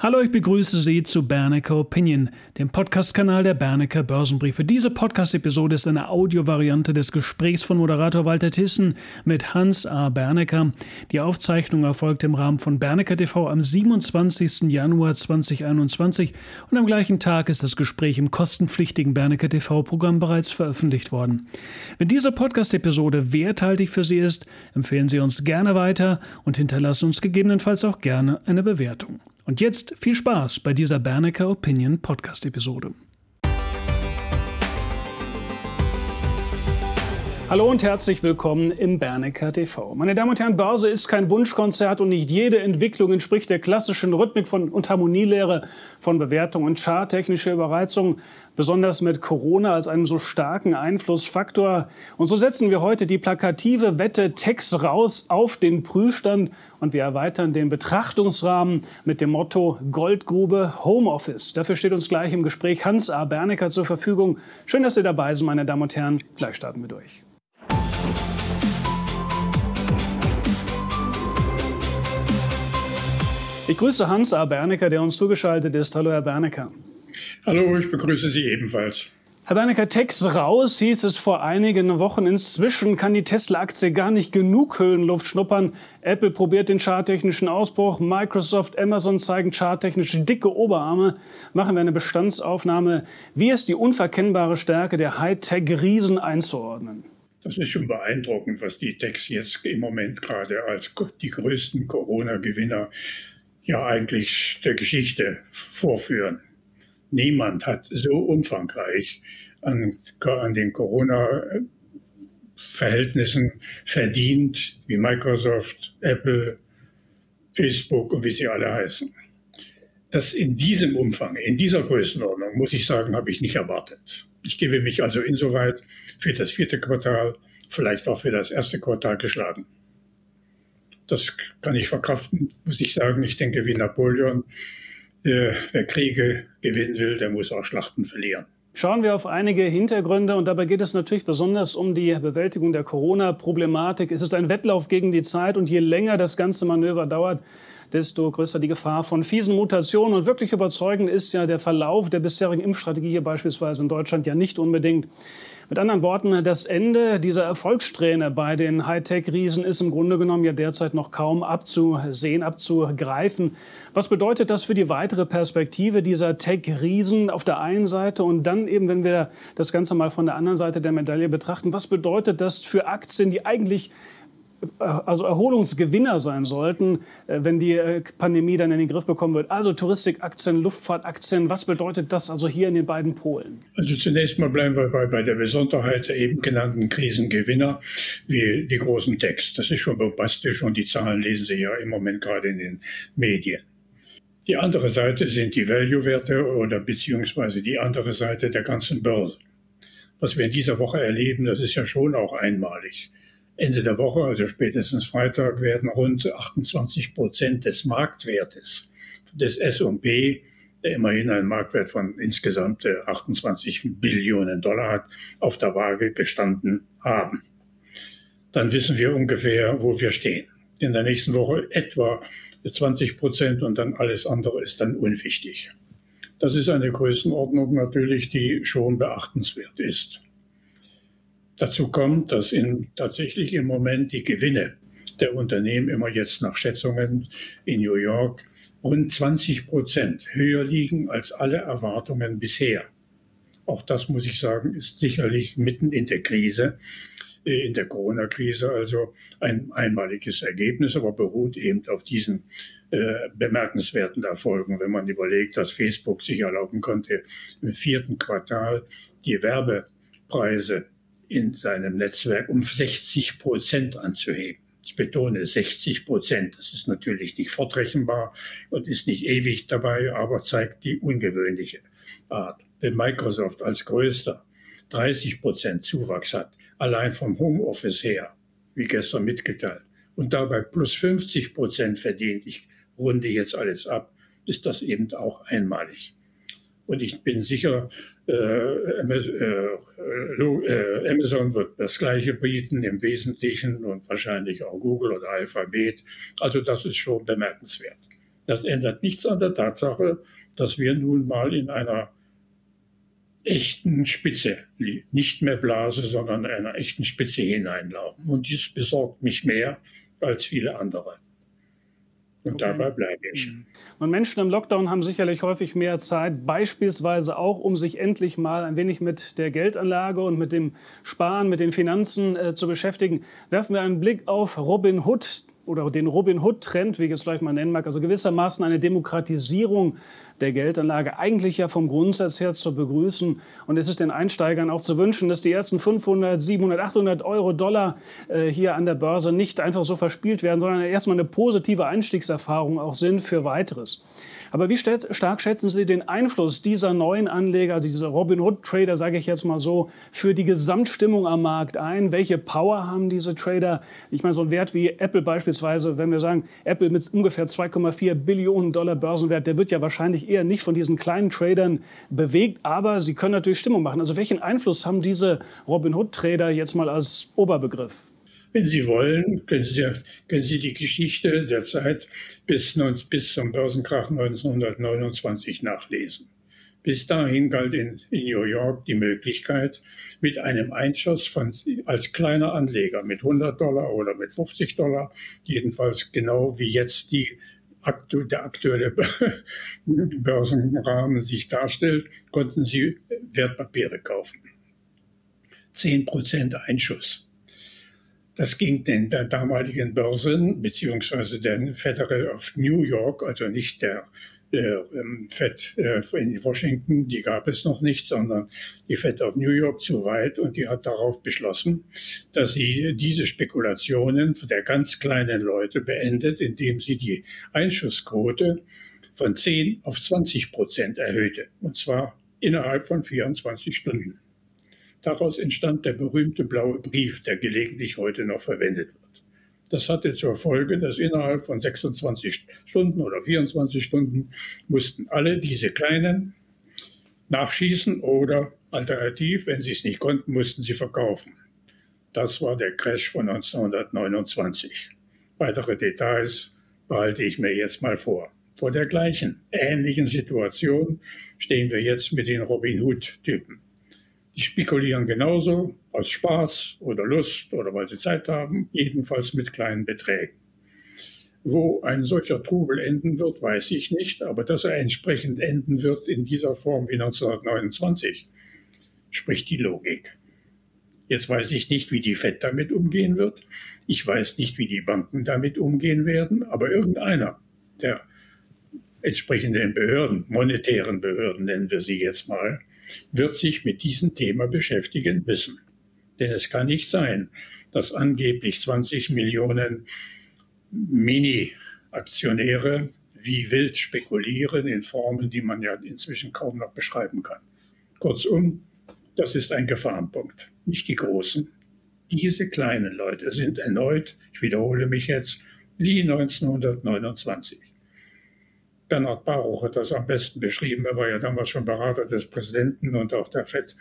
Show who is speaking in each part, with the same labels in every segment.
Speaker 1: Hallo, ich begrüße Sie zu Bernecker Opinion, dem Podcast-Kanal der Bernecker Börsenbriefe. Diese Podcast-Episode ist eine Audiovariante des Gesprächs von Moderator Walter Thyssen mit Hans A. Bernecker. Die Aufzeichnung erfolgt im Rahmen von Bernecker TV am 27. Januar 2021 und am gleichen Tag ist das Gespräch im kostenpflichtigen Bernecker TV-Programm bereits veröffentlicht worden. Wenn diese Podcast-Episode werthaltig für Sie ist, empfehlen Sie uns gerne weiter und hinterlassen uns gegebenenfalls auch gerne eine Bewertung. Und jetzt viel Spaß bei dieser Bernecker Opinion Podcast Episode. Hallo und herzlich willkommen im Bernecker TV. Meine Damen und Herren, Börse ist kein Wunschkonzert und nicht jede Entwicklung entspricht der klassischen Rhythmik von und Harmonielehre von Bewertung und charttechnischer Überreizung, besonders mit Corona als einem so starken Einflussfaktor. Und so setzen wir heute die plakative Wette Text raus auf den Prüfstand und wir erweitern den Betrachtungsrahmen mit dem Motto Goldgrube Homeoffice. Dafür steht uns gleich im Gespräch Hans A. Bernecker zur Verfügung. Schön, dass Sie dabei sind, meine Damen und Herren. Gleich starten wir durch. Ich grüße Hans A. Bernecker, der uns zugeschaltet ist. Hallo, Herr Bernecker.
Speaker 2: Hallo, ich begrüße Sie ebenfalls.
Speaker 1: Herr Bernecker, Text raus, hieß es vor einigen Wochen. Inzwischen kann die Tesla-Aktie gar nicht genug Höhenluft schnuppern. Apple probiert den charttechnischen Ausbruch. Microsoft, Amazon zeigen charttechnisch dicke Oberarme. Machen wir eine Bestandsaufnahme. Wie ist die unverkennbare Stärke der Hightech-Riesen einzuordnen?
Speaker 2: Das ist schon beeindruckend, was die Techs jetzt im Moment gerade als die größten Corona-Gewinner ja eigentlich der Geschichte vorführen. Niemand hat so umfangreich an, an den Corona-Verhältnissen verdient wie Microsoft, Apple, Facebook und wie sie alle heißen. Das in diesem Umfang, in dieser Größenordnung, muss ich sagen, habe ich nicht erwartet. Ich gebe mich also insoweit für das vierte Quartal, vielleicht auch für das erste Quartal geschlagen. Das kann ich verkraften, muss ich sagen. Ich denke, wie Napoleon, äh, wer Kriege gewinnen will, der muss auch Schlachten verlieren.
Speaker 1: Schauen wir auf einige Hintergründe und dabei geht es natürlich besonders um die Bewältigung der Corona-Problematik. Es ist ein Wettlauf gegen die Zeit und je länger das ganze Manöver dauert, desto größer die Gefahr von fiesen Mutationen. Und wirklich überzeugend ist ja der Verlauf der bisherigen Impfstrategie hier beispielsweise in Deutschland ja nicht unbedingt. Mit anderen Worten, das Ende dieser Erfolgssträhne bei den Hightech-Riesen ist im Grunde genommen ja derzeit noch kaum abzusehen, abzugreifen. Was bedeutet das für die weitere Perspektive dieser Tech-Riesen auf der einen Seite und dann eben, wenn wir das Ganze mal von der anderen Seite der Medaille betrachten, was bedeutet das für Aktien, die eigentlich also Erholungsgewinner sein sollten, äh, wenn die äh, Pandemie dann in den Griff bekommen wird. Also Touristikaktien, Luftfahrtaktien, was bedeutet das also hier in den beiden Polen?
Speaker 2: Also zunächst mal bleiben wir bei, bei der Besonderheit der eben genannten Krisengewinner wie die großen Techs. Das ist schon bombastisch und die Zahlen lesen Sie ja im Moment gerade in den Medien. Die andere Seite sind die Value-Werte oder beziehungsweise die andere Seite der ganzen Börse. Was wir in dieser Woche erleben, das ist ja schon auch einmalig. Ende der Woche, also spätestens Freitag, werden rund 28 Prozent des Marktwertes des S&P, der immerhin einen Marktwert von insgesamt 28 äh, Billionen Dollar hat, auf der Waage gestanden haben. Dann wissen wir ungefähr, wo wir stehen. In der nächsten Woche etwa 20 Prozent und dann alles andere ist dann unwichtig. Das ist eine Größenordnung natürlich, die schon beachtenswert ist. Dazu kommt, dass in, tatsächlich im Moment die Gewinne der Unternehmen immer jetzt nach Schätzungen in New York rund 20 Prozent höher liegen als alle Erwartungen bisher. Auch das muss ich sagen, ist sicherlich mitten in der Krise, äh, in der Corona-Krise, also ein einmaliges Ergebnis, aber beruht eben auf diesen äh, bemerkenswerten Erfolgen, wenn man überlegt, dass Facebook sich erlauben konnte, im vierten Quartal die Werbepreise in seinem Netzwerk um 60 Prozent anzuheben. Ich betone 60 Prozent. Das ist natürlich nicht fortrechenbar und ist nicht ewig dabei, aber zeigt die ungewöhnliche Art. Wenn Microsoft als größter 30 Prozent Zuwachs hat, allein vom Homeoffice her, wie gestern mitgeteilt, und dabei plus 50 Prozent verdient, ich runde jetzt alles ab, ist das eben auch einmalig. Und ich bin sicher, äh, äh, äh, Amazon wird das Gleiche bieten im Wesentlichen und wahrscheinlich auch Google oder Alphabet. Also das ist schon bemerkenswert. Das ändert nichts an der Tatsache, dass wir nun mal in einer echten Spitze, nicht mehr Blase, sondern einer echten Spitze hineinlaufen. Und dies besorgt mich mehr als viele andere. Und okay. dabei bleibe ich. Mhm.
Speaker 1: Und Menschen im Lockdown haben sicherlich häufig mehr Zeit, beispielsweise auch, um sich endlich mal ein wenig mit der Geldanlage und mit dem Sparen, mit den Finanzen äh, zu beschäftigen. Werfen wir einen Blick auf Robin Hood, oder den Robin Hood-Trend, wie ich es vielleicht mal nennen mag, also gewissermaßen eine Demokratisierung der Geldanlage, eigentlich ja vom Grundsatz her zu begrüßen. Und es ist den Einsteigern auch zu wünschen, dass die ersten 500, 700, 800 Euro, Dollar äh, hier an der Börse nicht einfach so verspielt werden, sondern erstmal eine positive Einstiegserfahrung auch sind für weiteres. Aber wie stark schätzen Sie den Einfluss dieser neuen Anleger, dieser Robinhood-Trader, sage ich jetzt mal so, für die Gesamtstimmung am Markt ein? Welche Power haben diese Trader? Ich meine, so ein Wert wie Apple beispielsweise, wenn wir sagen, Apple mit ungefähr 2,4 Billionen Dollar Börsenwert, der wird ja wahrscheinlich eher nicht von diesen kleinen Tradern bewegt, aber sie können natürlich Stimmung machen. Also welchen Einfluss haben diese Robinhood-Trader jetzt mal als Oberbegriff?
Speaker 2: Wenn Sie wollen, können Sie, können Sie die Geschichte der Zeit bis, bis zum Börsenkrach 1929 nachlesen. Bis dahin galt in, in, New York die Möglichkeit, mit einem Einschuss von, als kleiner Anleger mit 100 Dollar oder mit 50 Dollar, jedenfalls genau wie jetzt die, der aktuelle Börsenrahmen sich darstellt, konnten Sie Wertpapiere kaufen. 10 Prozent Einschuss. Das ging den damaligen Börsen beziehungsweise der Federal of New York, also nicht der Fed äh, in Washington, die gab es noch nicht, sondern die Fed of New York zu weit und die hat darauf beschlossen, dass sie diese Spekulationen der ganz kleinen Leute beendet, indem sie die Einschussquote von 10 auf 20 Prozent erhöhte. Und zwar innerhalb von 24 Stunden. Daraus entstand der berühmte blaue Brief, der gelegentlich heute noch verwendet wird. Das hatte zur Folge, dass innerhalb von 26 Stunden oder 24 Stunden mussten alle diese kleinen nachschießen oder alternativ, wenn sie es nicht konnten, mussten sie verkaufen. Das war der Crash von 1929. Weitere Details behalte ich mir jetzt mal vor. Vor der gleichen, ähnlichen Situation stehen wir jetzt mit den Robin Hood-Typen. Die spekulieren genauso aus Spaß oder Lust oder weil sie Zeit haben, jedenfalls mit kleinen Beträgen. Wo ein solcher Trubel enden wird, weiß ich nicht, aber dass er entsprechend enden wird in dieser Form wie 1929, spricht die Logik. Jetzt weiß ich nicht, wie die FED damit umgehen wird. Ich weiß nicht, wie die Banken damit umgehen werden, aber irgendeiner der entsprechenden Behörden, monetären Behörden nennen wir sie jetzt mal, wird sich mit diesem Thema beschäftigen müssen. Denn es kann nicht sein, dass angeblich 20 Millionen Mini-Aktionäre wie wild spekulieren in Formen, die man ja inzwischen kaum noch beschreiben kann. Kurzum, das ist ein Gefahrenpunkt. Nicht die Großen. Diese kleinen Leute sind erneut, ich wiederhole mich jetzt, wie 1929. Bernhard Baruch hat das am besten beschrieben. Er war ja damals schon Berater des Präsidenten und auch der FED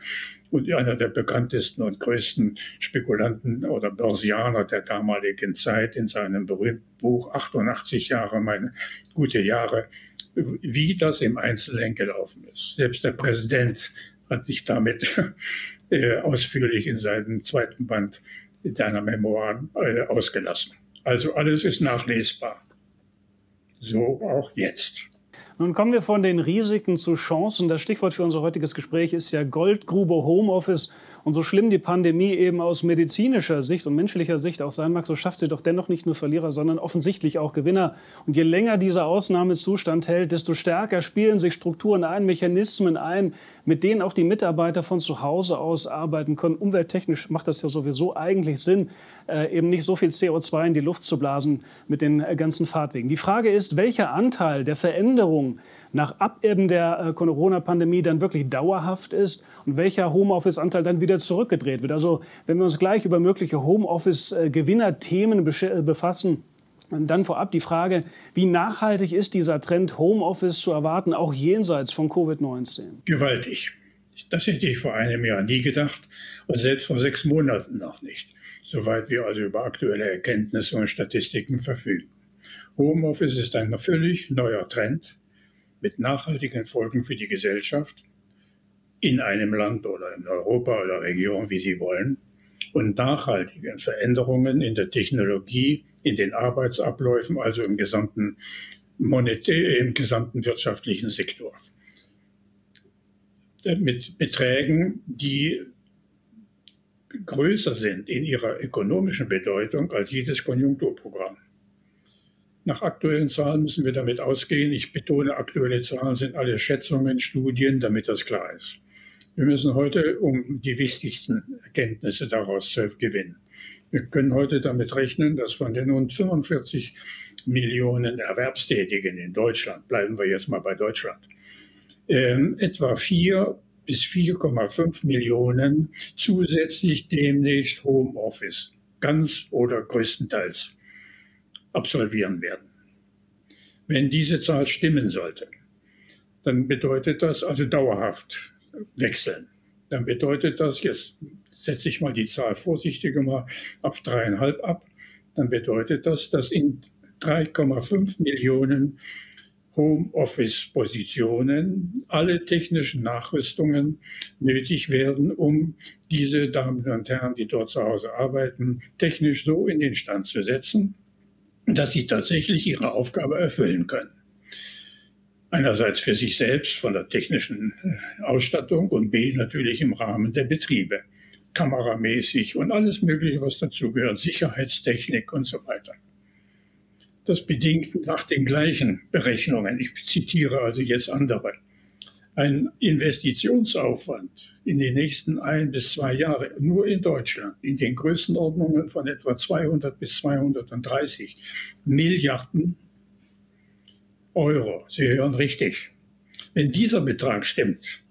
Speaker 2: und einer der bekanntesten und größten Spekulanten oder Börsianer der damaligen Zeit in seinem berühmten Buch 88 Jahre, meine gute Jahre, wie das im Einzelnen gelaufen ist. Selbst der Präsident hat sich damit äh, ausführlich in seinem zweiten Band seiner Memoiren äh, ausgelassen. Also alles ist nachlesbar. So auch jetzt.
Speaker 1: Nun kommen wir von den Risiken zu Chancen. Das Stichwort für unser heutiges Gespräch ist ja Goldgrube Homeoffice. Und so schlimm die Pandemie eben aus medizinischer Sicht und menschlicher Sicht auch sein mag, so schafft sie doch dennoch nicht nur Verlierer, sondern offensichtlich auch Gewinner. Und je länger dieser Ausnahmezustand hält, desto stärker spielen sich Strukturen ein, Mechanismen ein, mit denen auch die Mitarbeiter von zu Hause aus arbeiten können. Umwelttechnisch macht das ja sowieso eigentlich Sinn, äh, eben nicht so viel CO2 in die Luft zu blasen mit den äh, ganzen Fahrtwegen. Die Frage ist, welcher Anteil der Veränderung nach Abebben der äh, Corona-Pandemie dann wirklich dauerhaft ist und welcher Homeoffice-Anteil dann wieder zurückgedreht wird. Also wenn wir uns gleich über mögliche Homeoffice-Gewinnerthemen äh, befassen, dann vorab die Frage, wie nachhaltig ist dieser Trend Homeoffice zu erwarten, auch jenseits von Covid-19?
Speaker 2: Gewaltig. Das hätte ich vor einem Jahr nie gedacht und selbst vor sechs Monaten noch nicht, soweit wir also über aktuelle Erkenntnisse und Statistiken verfügen. Homeoffice ist ein völlig neuer Trend mit nachhaltigen Folgen für die Gesellschaft in einem Land oder in Europa oder Region, wie Sie wollen, und nachhaltigen Veränderungen in der Technologie, in den Arbeitsabläufen, also im gesamten, monetär, im gesamten wirtschaftlichen Sektor. Mit Beträgen, die größer sind in ihrer ökonomischen Bedeutung als jedes Konjunkturprogramm. Nach aktuellen Zahlen müssen wir damit ausgehen. Ich betone, aktuelle Zahlen sind alle Schätzungen, Studien, damit das klar ist. Wir müssen heute um die wichtigsten Erkenntnisse daraus gewinnen. Wir können heute damit rechnen, dass von den rund 45 Millionen Erwerbstätigen in Deutschland, bleiben wir jetzt mal bei Deutschland, äh, etwa 4 bis 4,5 Millionen zusätzlich demnächst Homeoffice ganz oder größtenteils absolvieren werden. Wenn diese Zahl stimmen sollte, dann bedeutet das also dauerhaft wechseln. Dann bedeutet das, jetzt setze ich mal die Zahl vorsichtiger mal auf dreieinhalb ab, dann bedeutet das, dass in 3,5 Millionen Homeoffice-Positionen alle technischen Nachrüstungen nötig werden, um diese Damen und Herren, die dort zu Hause arbeiten, technisch so in den Stand zu setzen, dass sie tatsächlich ihre Aufgabe erfüllen können. Einerseits für sich selbst von der technischen äh, Ausstattung und B natürlich im Rahmen der Betriebe, kameramäßig und alles Mögliche, was dazugehört, Sicherheitstechnik und so weiter. Das bedingt nach den gleichen Berechnungen, ich zitiere also jetzt andere, ein Investitionsaufwand in die nächsten ein bis zwei Jahre nur in Deutschland in den Größenordnungen von etwa 200 bis 230 Milliarden Euro. Sie hören richtig. Wenn dieser Betrag stimmt,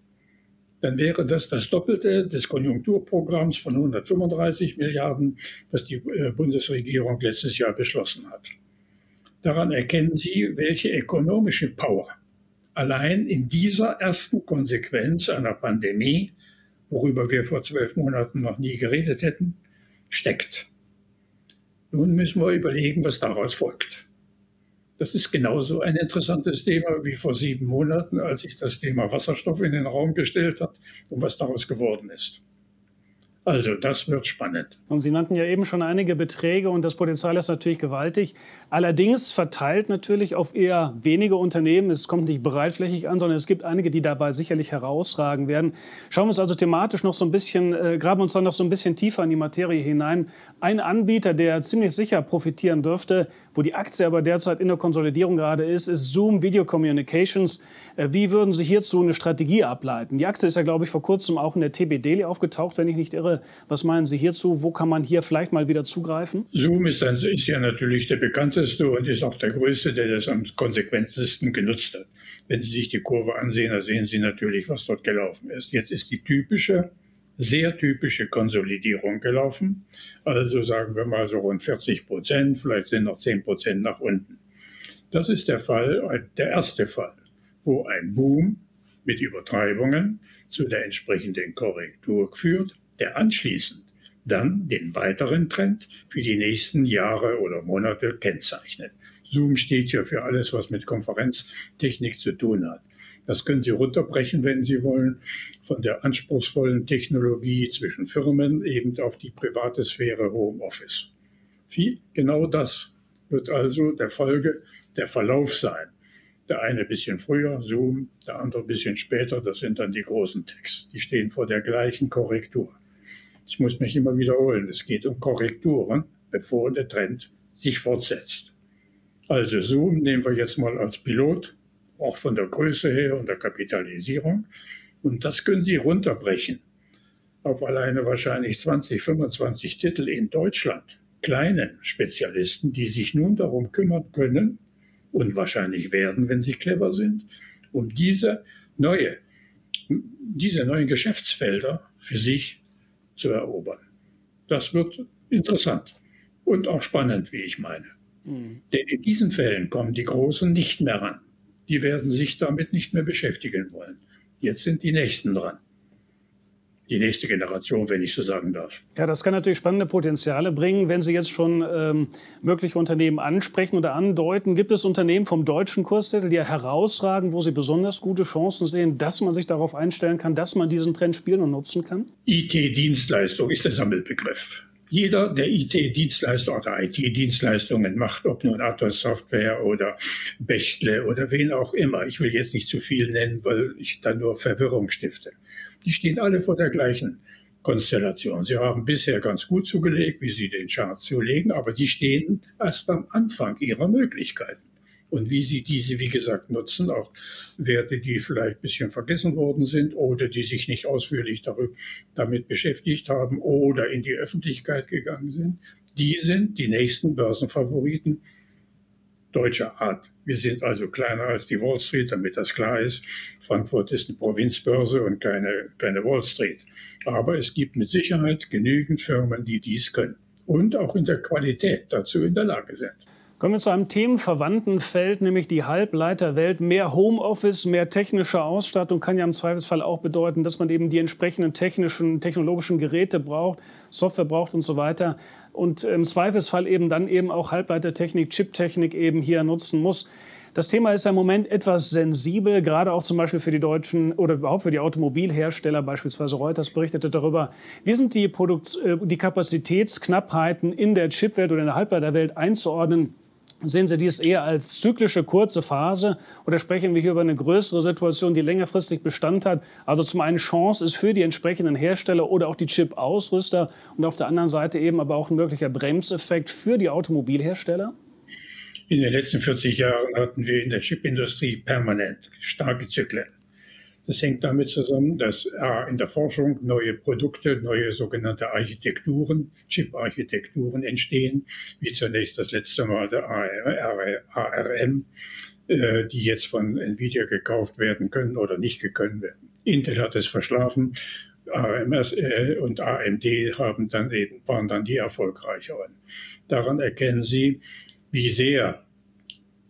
Speaker 2: dann wäre das das Doppelte des Konjunkturprogramms von 135 Milliarden, was die äh, Bundesregierung letztes Jahr beschlossen hat. Daran erkennen Sie, welche ökonomische Power allein in dieser ersten Konsequenz einer Pandemie, worüber wir vor zwölf Monaten noch nie geredet hätten, steckt. Nun müssen wir überlegen, was daraus folgt. Das ist genauso ein interessantes Thema wie vor sieben Monaten, als sich das Thema Wasserstoff in den Raum gestellt hat und was daraus geworden ist. Also das wird spannend.
Speaker 1: Und Sie nannten ja eben schon einige Beträge und das Potenzial ist natürlich gewaltig. Allerdings verteilt natürlich auf eher wenige Unternehmen. Es kommt nicht breitflächig an, sondern es gibt einige, die dabei sicherlich herausragen werden. Schauen wir uns also thematisch noch so ein bisschen, äh, graben uns dann noch so ein bisschen tiefer in die Materie hinein. Ein Anbieter, der ziemlich sicher profitieren dürfte, wo die Aktie aber derzeit in der Konsolidierung gerade ist, ist Zoom Video Communications. Äh, wie würden Sie hierzu eine Strategie ableiten? Die Aktie ist ja, glaube ich, vor kurzem auch in der TB Daily aufgetaucht, wenn ich nicht irre. Was meinen Sie hierzu? Wo kann man hier vielleicht mal wieder zugreifen?
Speaker 2: Zoom ist, ein, ist ja natürlich der bekannteste und ist auch der größte, der das am konsequentesten genutzt hat. Wenn Sie sich die Kurve ansehen, dann sehen Sie natürlich, was dort gelaufen ist. Jetzt ist die typische sehr typische Konsolidierung gelaufen. Also sagen wir mal so rund 40 Prozent, vielleicht sind noch 10 Prozent nach unten. Das ist der Fall, der erste Fall, wo ein Boom mit Übertreibungen zu der entsprechenden Korrektur führt der anschließend dann den weiteren Trend für die nächsten Jahre oder Monate kennzeichnet. Zoom steht ja für alles, was mit Konferenztechnik zu tun hat. Das können Sie runterbrechen, wenn Sie wollen, von der anspruchsvollen Technologie zwischen Firmen eben auf die private Sphäre Homeoffice. Viel, genau das wird also der Folge der Verlauf sein. Der eine ein bisschen früher, Zoom, der andere bisschen später, das sind dann die großen Texte. Die stehen vor der gleichen Korrektur. Ich muss mich immer wiederholen. Es geht um Korrekturen, bevor der Trend sich fortsetzt. Also Zoom nehmen wir jetzt mal als Pilot, auch von der Größe her und der Kapitalisierung. Und das können Sie runterbrechen auf alleine wahrscheinlich 20, 25 Titel in Deutschland. Kleinen Spezialisten, die sich nun darum kümmern können und wahrscheinlich werden, wenn sie clever sind, um diese neue, diese neuen Geschäftsfelder für sich zu erobern. Das wird interessant und auch spannend, wie ich meine. Mhm. Denn in diesen Fällen kommen die Großen nicht mehr ran. Die werden sich damit nicht mehr beschäftigen wollen. Jetzt sind die Nächsten dran. die nächste Generation, wenn ich so sagen darf.
Speaker 1: Ja, das kann natürlich spannende Potenziale bringen. Wenn Sie jetzt schon ähm, mögliche Unternehmen ansprechen oder andeuten, gibt es Unternehmen vom deutschen Kurszettel, die herausragen, wo Sie besonders gute Chancen sehen, dass man sich darauf einstellen kann, dass man diesen Trend spielen und nutzen kann?
Speaker 2: IT-Dienstleistung ist der Sammelbegriff. Jeder, der IT-Dienstleister oder IT-Dienstleistungen macht, ob nun Atos Software oder Bechtle oder wen auch immer, ich will jetzt nicht zu viel nennen, weil ich dann nur Verwirrung stifte die stehen alle vor der gleichen Konstellation. Sie haben bisher ganz gut zugelegt, wie sie den Chart zulegen, aber die stehen erst am Anfang ihrer Möglichkeiten. Und wie sie diese, wie gesagt, nutzen, auch Werte, die vielleicht ein bisschen vergessen worden sind oder die sich nicht ausführlich darüber, damit beschäftigt haben oder in die Öffentlichkeit gegangen sind, die sind die nächsten Börsenfavoriten deutscher Art. Wir sind also kleiner als die Wall Street, damit das klar ist. Frankfurt ist eine Provinzbörse und keine, keine Wall Street. Aber es gibt mit Sicherheit genügend Firmen, die dies können und auch in der Qualität dazu in der Lage sind.
Speaker 1: Kommen wir zu einem themenverwandten Feld, nämlich die Halbleiterwelt. Mehr Homeoffice, mehr technische Ausstattung kann ja im Zweifelsfall auch bedeuten, dass man eben die entsprechenden technischen, technologischen Geräte braucht, Software braucht und so weiter. Und im Zweifelsfall eben dann eben auch Halbleitertechnik, Chiptechnik eben hier nutzen muss. Das Thema ist im Moment etwas sensibel, gerade auch zum Beispiel für die deutschen oder überhaupt für die Automobilhersteller, beispielsweise Reuters berichtete darüber. Wie sind die, Produkt, äh, die Kapazitätsknappheiten in der Chipwelt oder in der Halbleiterwelt einzuordnen? Sehen Sie dies eher als zyklische kurze Phase oder sprechen wir hier über eine größere Situation, die längerfristig Bestand hat? Also zum einen Chance ist für die entsprechenden Hersteller oder auch die Chip-Ausrüster und auf der anderen Seite eben aber auch ein möglicher Bremseffekt für die Automobilhersteller?
Speaker 2: In den letzten 40 Jahren hatten wir in der Chipindustrie permanent starke Zyklen. Das hängt damit zusammen, dass A, in der Forschung neue Produkte, neue sogenannte Architekturen, Chip-Architekturen entstehen, wie zunächst das letzte Mal der ARM, äh, die jetzt von Nvidia gekauft werden können oder nicht gekonnt werden. Intel hat es verschlafen. AMS äh, und AMD haben dann eben, waren dann die erfolgreicheren. Daran erkennen Sie, wie sehr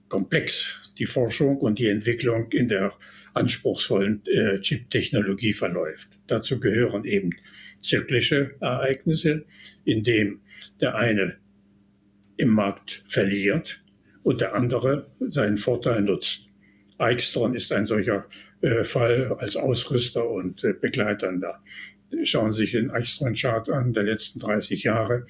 Speaker 2: komplex die Forschung und die Entwicklung in der anspruchsvollen äh, Chip-Technologie verläuft. Dazu gehören eben zyklische Ereignisse, in dem der eine im Markt verliert und der andere seinen Vorteil nutzt. Eichstron ist ein solcher äh, Fall als Ausrüster und äh, Begleiter da. Schauen Sie sich den Eichstron-Chart an der letzten 30 Jahre,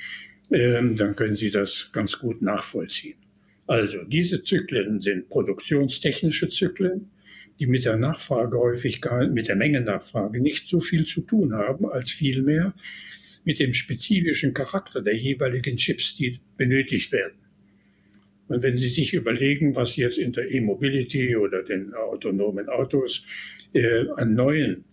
Speaker 2: ähm, dann können Sie das ganz gut nachvollziehen. Also diese Zyklen sind produktionstechnische Zyklen, die mit der Nachfragehäufigkeit, mit der Mengennachfrage nicht so viel zu tun haben, als vielmehr mit dem spezifischen Charakter der jeweiligen Chips, die benötigt werden. Und wenn Sie sich überlegen, was jetzt in der E-Mobility oder den autonomen Autos äh, an neuen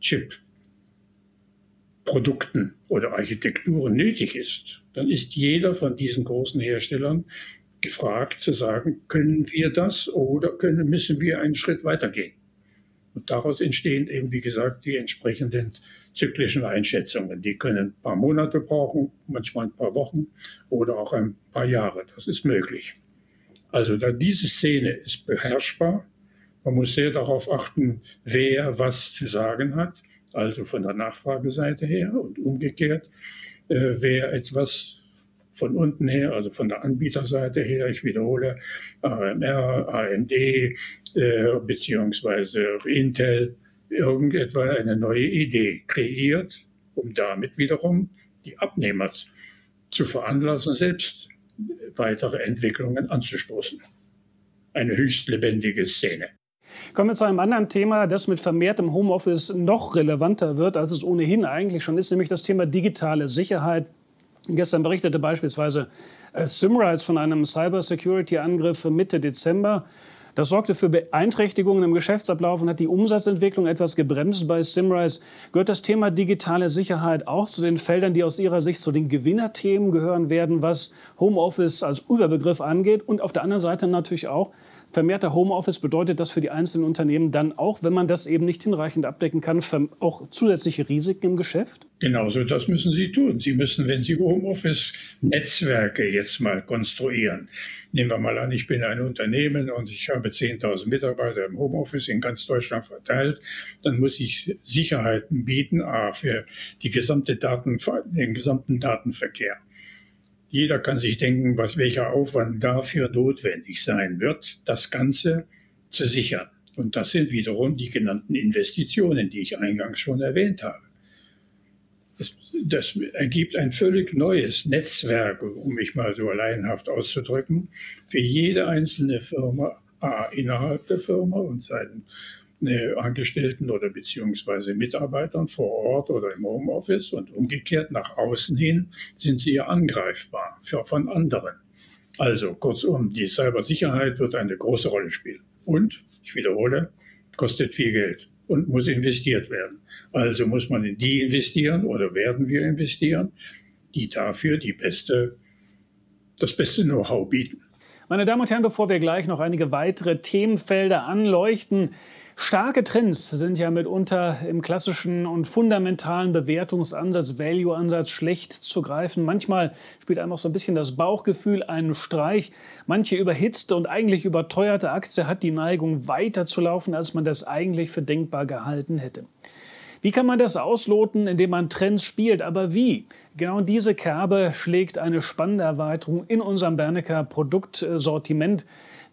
Speaker 2: Chip-Produkten oder Architekturen nötig ist, dann ist jeder von diesen großen Herstellern gefragt zu sagen, können wir das oder können, müssen wir einen Schritt weitergehen? Und daraus entstehen eben, wie gesagt, die entsprechenden zyklischen Einschätzungen. Die können ein paar Monate brauchen, manchmal ein paar Wochen oder auch ein paar Jahre. Das ist möglich. Also da diese Szene ist beherrschbar. Man muss sehr darauf achten, wer was zu sagen hat, also von der Nachfrageseite her und umgekehrt, äh, wer etwas von unten her, also von der Anbieterseite her, ich wiederhole, AMR, AMD äh, beziehungsweise Intel, irgendetwa eine neue Idee kreiert, um damit wiederum die Abnehmer zu veranlassen, selbst weitere Entwicklungen anzustoßen. Eine höchst lebendige Szene.
Speaker 1: Kommen wir zu einem anderen Thema, das mit vermehrtem Homeoffice noch relevanter wird, als es ohnehin eigentlich schon ist, nämlich das Thema digitale Sicherheit. Gestern berichtete beispielsweise äh, Simrise von einem Cybersecurity-Angriff Mitte Dezember. Das sorgte für Beeinträchtigungen im Geschäftsablauf und hat die Umsatzentwicklung etwas gebremst bei Simrise. Gehört das Thema digitale Sicherheit auch zu den Feldern, die aus Ihrer Sicht zu den Gewinnerthemen gehören werden, was Homeoffice als Überbegriff angeht? Und auf der anderen Seite natürlich auch, vermehrter Homeoffice bedeutet das für die einzelnen Unternehmen dann auch, wenn man das eben nicht hinreichend abdecken kann, auch zusätzliche Risiken im Geschäft?
Speaker 2: Genauso, das müssen Sie tun. Sie müssen, wenn Sie Homeoffice-Netzwerke jetzt mal konstruieren, nehmen wir mal an, ich bin ein Unternehmen und ich habe 10.000 Mitarbeiter im Homeoffice in ganz Deutschland verteilt, dann muss ich Sicherheiten bieten, a, für die gesamte Daten, den gesamten Datenverkehr. Jeder kann sich denken, was, welcher Aufwand dafür notwendig sein wird, das Ganze zu sichern. Und das sind wiederum die genannten Investitionen, die ich eingangs schon erwähnt habe. Das, das, ergibt ein völlig neues Netzwerk, um mich mal so alleinhaft auszudrücken, für jede einzelne Firma, A, innerhalb der Firma und seinen Angestellten oder beziehungsweise Mitarbeitern vor Ort oder im Homeoffice und umgekehrt nach außen hin sind sie ja angreifbar für, von anderen. Also kurzum, die Cybersicherheit wird eine große Rolle spielen. Und, ich wiederhole, kostet viel Geld und muss investiert werden. Also muss man in die investieren oder werden wir investieren, die dafür die beste, das beste Know-how bieten.
Speaker 1: Meine Damen und Herren, bevor wir gleich noch einige weitere Themenfelder anleuchten, Starke Trends sind ja mitunter im klassischen und fundamentalen Bewertungsansatz, Value-Ansatz schlecht zu greifen. Manchmal spielt einem auch so ein bisschen das Bauchgefühl einen Streich. Manche überhitzte und eigentlich überteuerte Aktie hat die Neigung weiter zu laufen, als man das eigentlich für denkbar gehalten hätte. Wie kann man das ausloten, indem man Trends spielt? Aber wie? Genau diese Kerbe schlägt eine spannende Erweiterung in unserem Bernecker Produktsortiment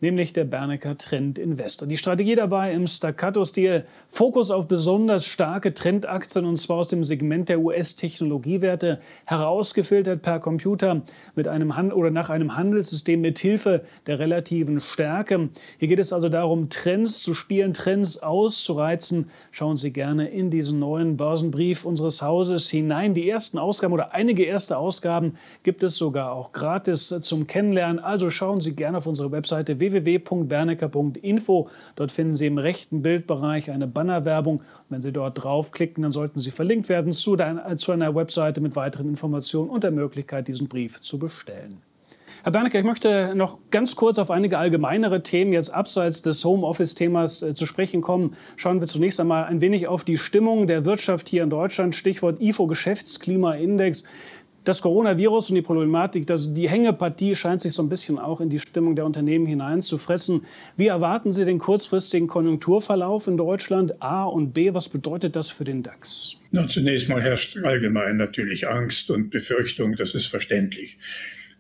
Speaker 1: nämlich der Bernecker Trend Investor. Die Strategie dabei im Staccato-Stil, Fokus auf besonders starke Trendaktien und zwar aus dem Segment der US-Technologiewerte, herausgefiltert per Computer mit einem Hand oder nach einem Handelssystem mit Hilfe der relativen Stärke. Hier geht es also darum, Trends zu spielen, Trends auszureizen. Schauen Sie gerne in diesen neuen Börsenbrief unseres Hauses hinein. Die ersten Ausgaben oder einige erste Ausgaben gibt es sogar auch gratis zum Kennenlernen. Also schauen Sie gerne auf unsere Webseite www.bernecker.info. Dort finden Sie im rechten Bildbereich eine Bannerwerbung. wenn Sie dort draufklicken, dann sollten Sie verlinkt werden zu, zu einer Webseite mit weiteren Informationen und der Möglichkeit, diesen Brief zu bestellen. Herr Bernecker, ich möchte noch ganz kurz auf einige allgemeinere Themen jetzt abseits des Homeoffice-Themas äh, zu sprechen kommen. Schauen wir zunächst einmal ein wenig auf die Stimmung der Wirtschaft hier in Deutschland. Stichwort IFO-Geschäftsklimaindex das Coronavirus und die Problematik, dass die Hängepartie scheint sich so ein bisschen auch in die Stimmung der Unternehmen hineinzufressen. Wie erwarten Sie den kurzfristigen Konjunkturverlauf in Deutschland? A und B, was bedeutet das für den DAX?
Speaker 2: Na, zunächst mal herrscht allgemein natürlich Angst und Befürchtung, das ist verständlich.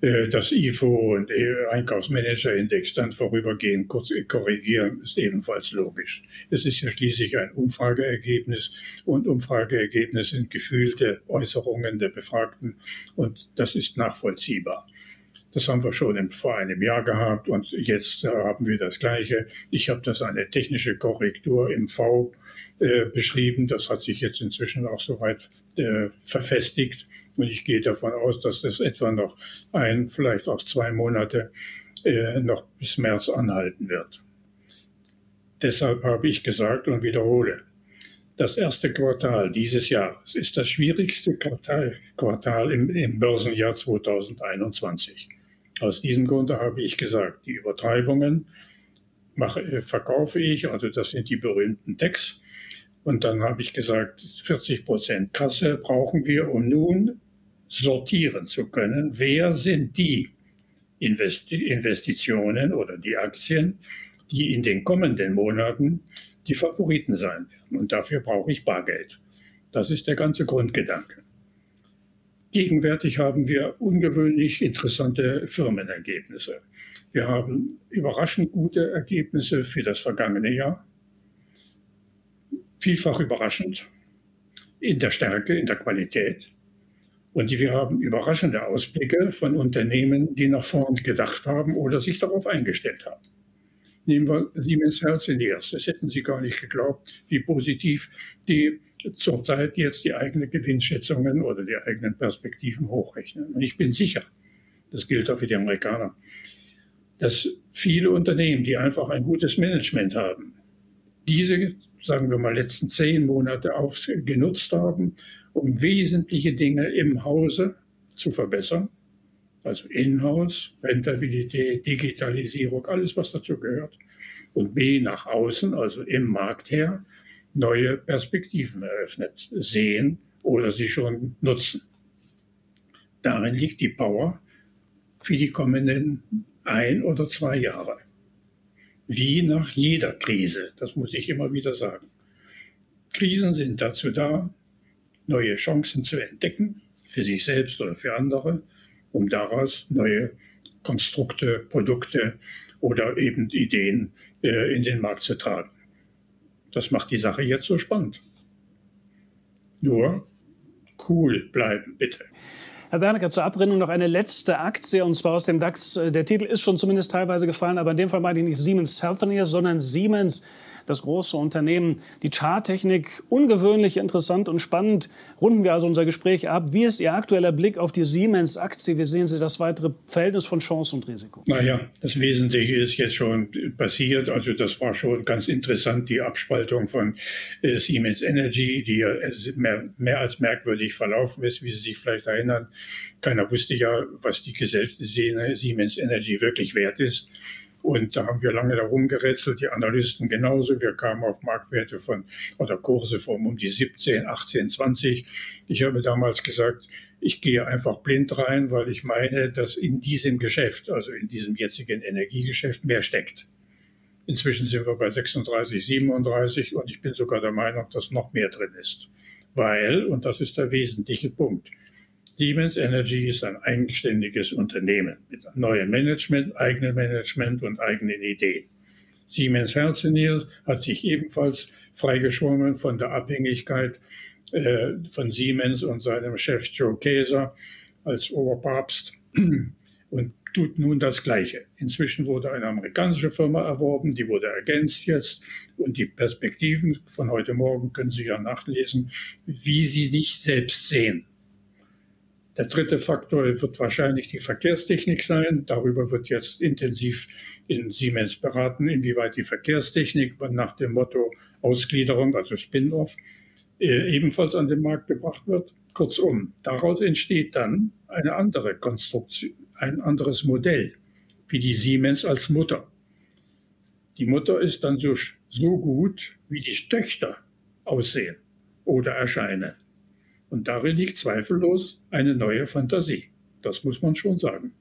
Speaker 2: Äh, das IFO und Einkaufsmanager-Index dann vorübergehend korrigieren, ist ebenfalls logisch. Es ist ja schließlich ein Umfrageergebnis und Umfrageergebnis sind gefühlte Äußerungen der Befragten und das ist nachvollziehbar. Das haben wir schon vor einem Jahr gehabt und jetzt haben wir das Gleiche. Ich habe das eine technische Korrektur im V äh, beschrieben. Das hat sich jetzt inzwischen auch soweit äh, verfestigt. Und ich gehe davon aus, dass das etwa noch ein, vielleicht auch zwei Monate äh, noch bis März anhalten wird. Deshalb habe ich gesagt und wiederhole, das erste Quartal dieses Jahres ist das schwierigste Quartal, Quartal im, im Börsenjahr 2021. Aus diesem Grunde habe ich gesagt, die Übertreibungen mache, äh, verkaufe ich, also das sind die berühmten Decks. Und dann habe ich gesagt, 40 Prozent Kasse brauchen wir, um nun sortieren zu können, wer sind die Investitionen oder die Aktien, die in den kommenden Monaten die Favoriten sein werden. Und dafür brauche ich Bargeld. Das ist der ganze Grundgedanke. Gegenwärtig haben wir ungewöhnlich interessante Firmenergebnisse. Wir haben überraschend gute Ergebnisse für das vergangene Jahr. Vielfach überraschend in der Stärke, in der Qualität. Und wir haben überraschende Ausblicke von Unternehmen, die nach vorn gedacht haben oder sich darauf eingestellt haben. Nehmen wir Siemens Herz in die erste. Das hätten Sie gar nicht geglaubt, wie positiv die zurzeit jetzt die eigenen Gewinnschätzungen oder die eigenen Perspektiven hochrechnen. Und ich bin sicher, das gilt auch für die Amerikaner, dass viele Unternehmen, die einfach ein gutes Management haben, diese, sagen wir mal, letzten zehn Monate genutzt haben, um wesentliche Dinge im Hause zu verbessern. also Inhouse, Rentabilität, Digitalisierung, alles, was dazu gehört. Und B, nach außen, also im Markt her, neue Perspektiven eröffnet, sehen oder sie schon nutzen. Darin liegt die Power für die kommenden ein oder zwei Jahre. Wie nach jeder Krise, das muss ich immer wieder sagen. Krisen sind dazu da, neue Chancen zu entdecken, für sich selbst oder für andere, um daraus neue Konstrukte, Produkte oder eben Ideen äh, in den Markt zu tragen. Das macht die Sache jetzt so spannend. Nur cool bleiben, bitte.
Speaker 1: Herr Wernicke, zur Abrundung noch eine letzte Aktie, und zwar aus dem DAX. Der Titel ist schon zumindest teilweise gefallen, aber in dem Fall meine ich nicht Siemens Healthineers, sondern Siemens das große Unternehmen. Die Charttechnik ungewöhnlich interessant und spannend. Runden wir also unser Gespräch ab. Wie ist Ihr aktueller Blick auf die Siemens-Aktie? Wie sehen Sie das weitere Verhältnis von Chance und Risiko?
Speaker 2: Naja, das Wesentliche ist jetzt schon passiert. Also das war schon ganz interessant, die Abspaltung von äh, Siemens Energy, die ja mehr, mehr als merkwürdig verlaufen ist, wie Sie sich vielleicht erinnern. Keiner wusste ja, was die Gesellschaft Siemens Energy wirklich wert ist. Und da haben wir lange darum gerätselt, die Analysten genauso. Wir kamen auf Marktwerte von oder Kurse von um die 17, 18, 20. Ich habe damals gesagt, ich gehe einfach blind rein, weil ich meine, dass in diesem Geschäft, also in diesem jetzigen Energiegeschäft, mehr steckt. Inzwischen sind wir bei 36, 37 und ich bin sogar der Meinung, dass noch mehr drin ist. Weil, und das ist der wesentliche Punkt, Siemens Energy ist ein eigenständiges Unternehmen mit neuem Management, eigenem Management und eigenen Ideen. Siemens Healthineers hat sich ebenfalls freigeschwommen von der Abhängigkeit äh, von Siemens und seinem Chef Joe Käser als Oberpapst und tut nun das Gleiche. Inzwischen wurde eine amerikanische Firma erworben, die wurde ergänzt jetzt und die Perspektiven von heute Morgen können Sie ja nachlesen, wie sie sich selbst sehen. Der dritte Faktor wird wahrscheinlich die Verkehrstechnik sein. Darüber wird jetzt intensiv in Siemens beraten, inwieweit die Verkehrstechnik nach dem Motto Ausgliederung, also Spin-off, äh, ebenfalls an den Markt gebracht wird. Kurzum, daraus entsteht dann eine andere Konstruktion, ein anderes Modell, wie die Siemens als Mutter. Die Mutter ist dann so, so gut, wie die Töchter aussehen oder erscheinen. Und darin liegt zweifellos eine neue Fantasie. Das muss man schon sagen.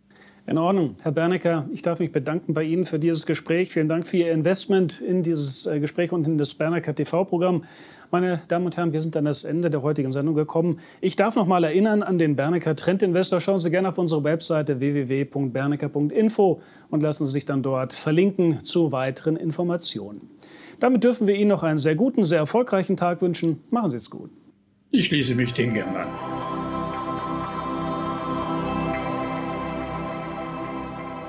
Speaker 1: In Ordnung. Herr Bernecker, ich darf mich bedanken bei Ihnen für dieses Gespräch. Vielen Dank für Ihr Investment in dieses äh, Gespräch und in das Bernecker TV-Programm. Meine Damen und Herren, wir sind an das Ende der heutigen Sendung gekommen. Ich darf noch mal erinnern an den Bernecker Trend Investor. Schauen Sie gerne auf unsere Webseite www.bernecker.info und lassen Sie sich dann dort verlinken zu weiteren Informationen. Damit dürfen wir Ihnen noch einen sehr guten, sehr erfolgreichen Tag wünschen. Machen Sie es gut.
Speaker 2: Ich schließe mich dem gern an.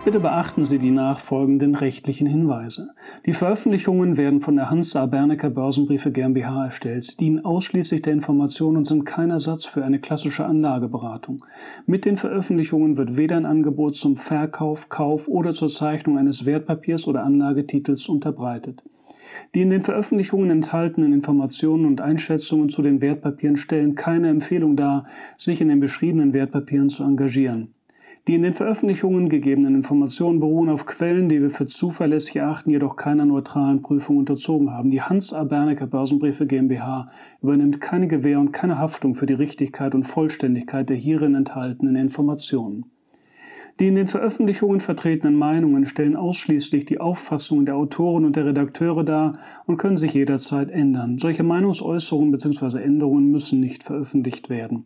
Speaker 1: Bitte beachten Sie die nachfolgenden rechtlichen Hinweise. Die Veröffentlichungen werden von der Hansa Bernecker Börsenbriefe GmbH erstellt. Sie dienen ausschließlich der Information und sind kein Ersatz für eine klassische Anlageberatung. Mit den Veröffentlichungen wird weder ein Angebot zum Verkauf, Kauf oder zur Zeichnung eines Wertpapiers oder Anlagetitels unterbreitet. Die in den Veröffentlichungen enthaltenen Informationen und Einschätzungen zu den Wertpapieren stellen keine Empfehlung dar, sich in den beschriebenen Wertpapieren zu engagieren. Die in den Veröffentlichungen gegebenen Informationen beruhen auf Quellen, die wir für zuverlässig erachten, jedoch keiner neutralen Prüfung unterzogen haben. Die Hans A. Bernecker Börsenbriefe GmbH übernimmt keine Gewähr und keine Haftung für die Richtigkeit und Vollständigkeit der hierin enthaltenen Informationen. Die in den Veröffentlichungen vertretenen Meinungen stellen ausschließlich die Auffassungen der Autoren und der Redakteure dar und können sich jederzeit ändern. Solche Meinungsäußerungen bzw. Änderungen müssen nicht veröffentlicht werden.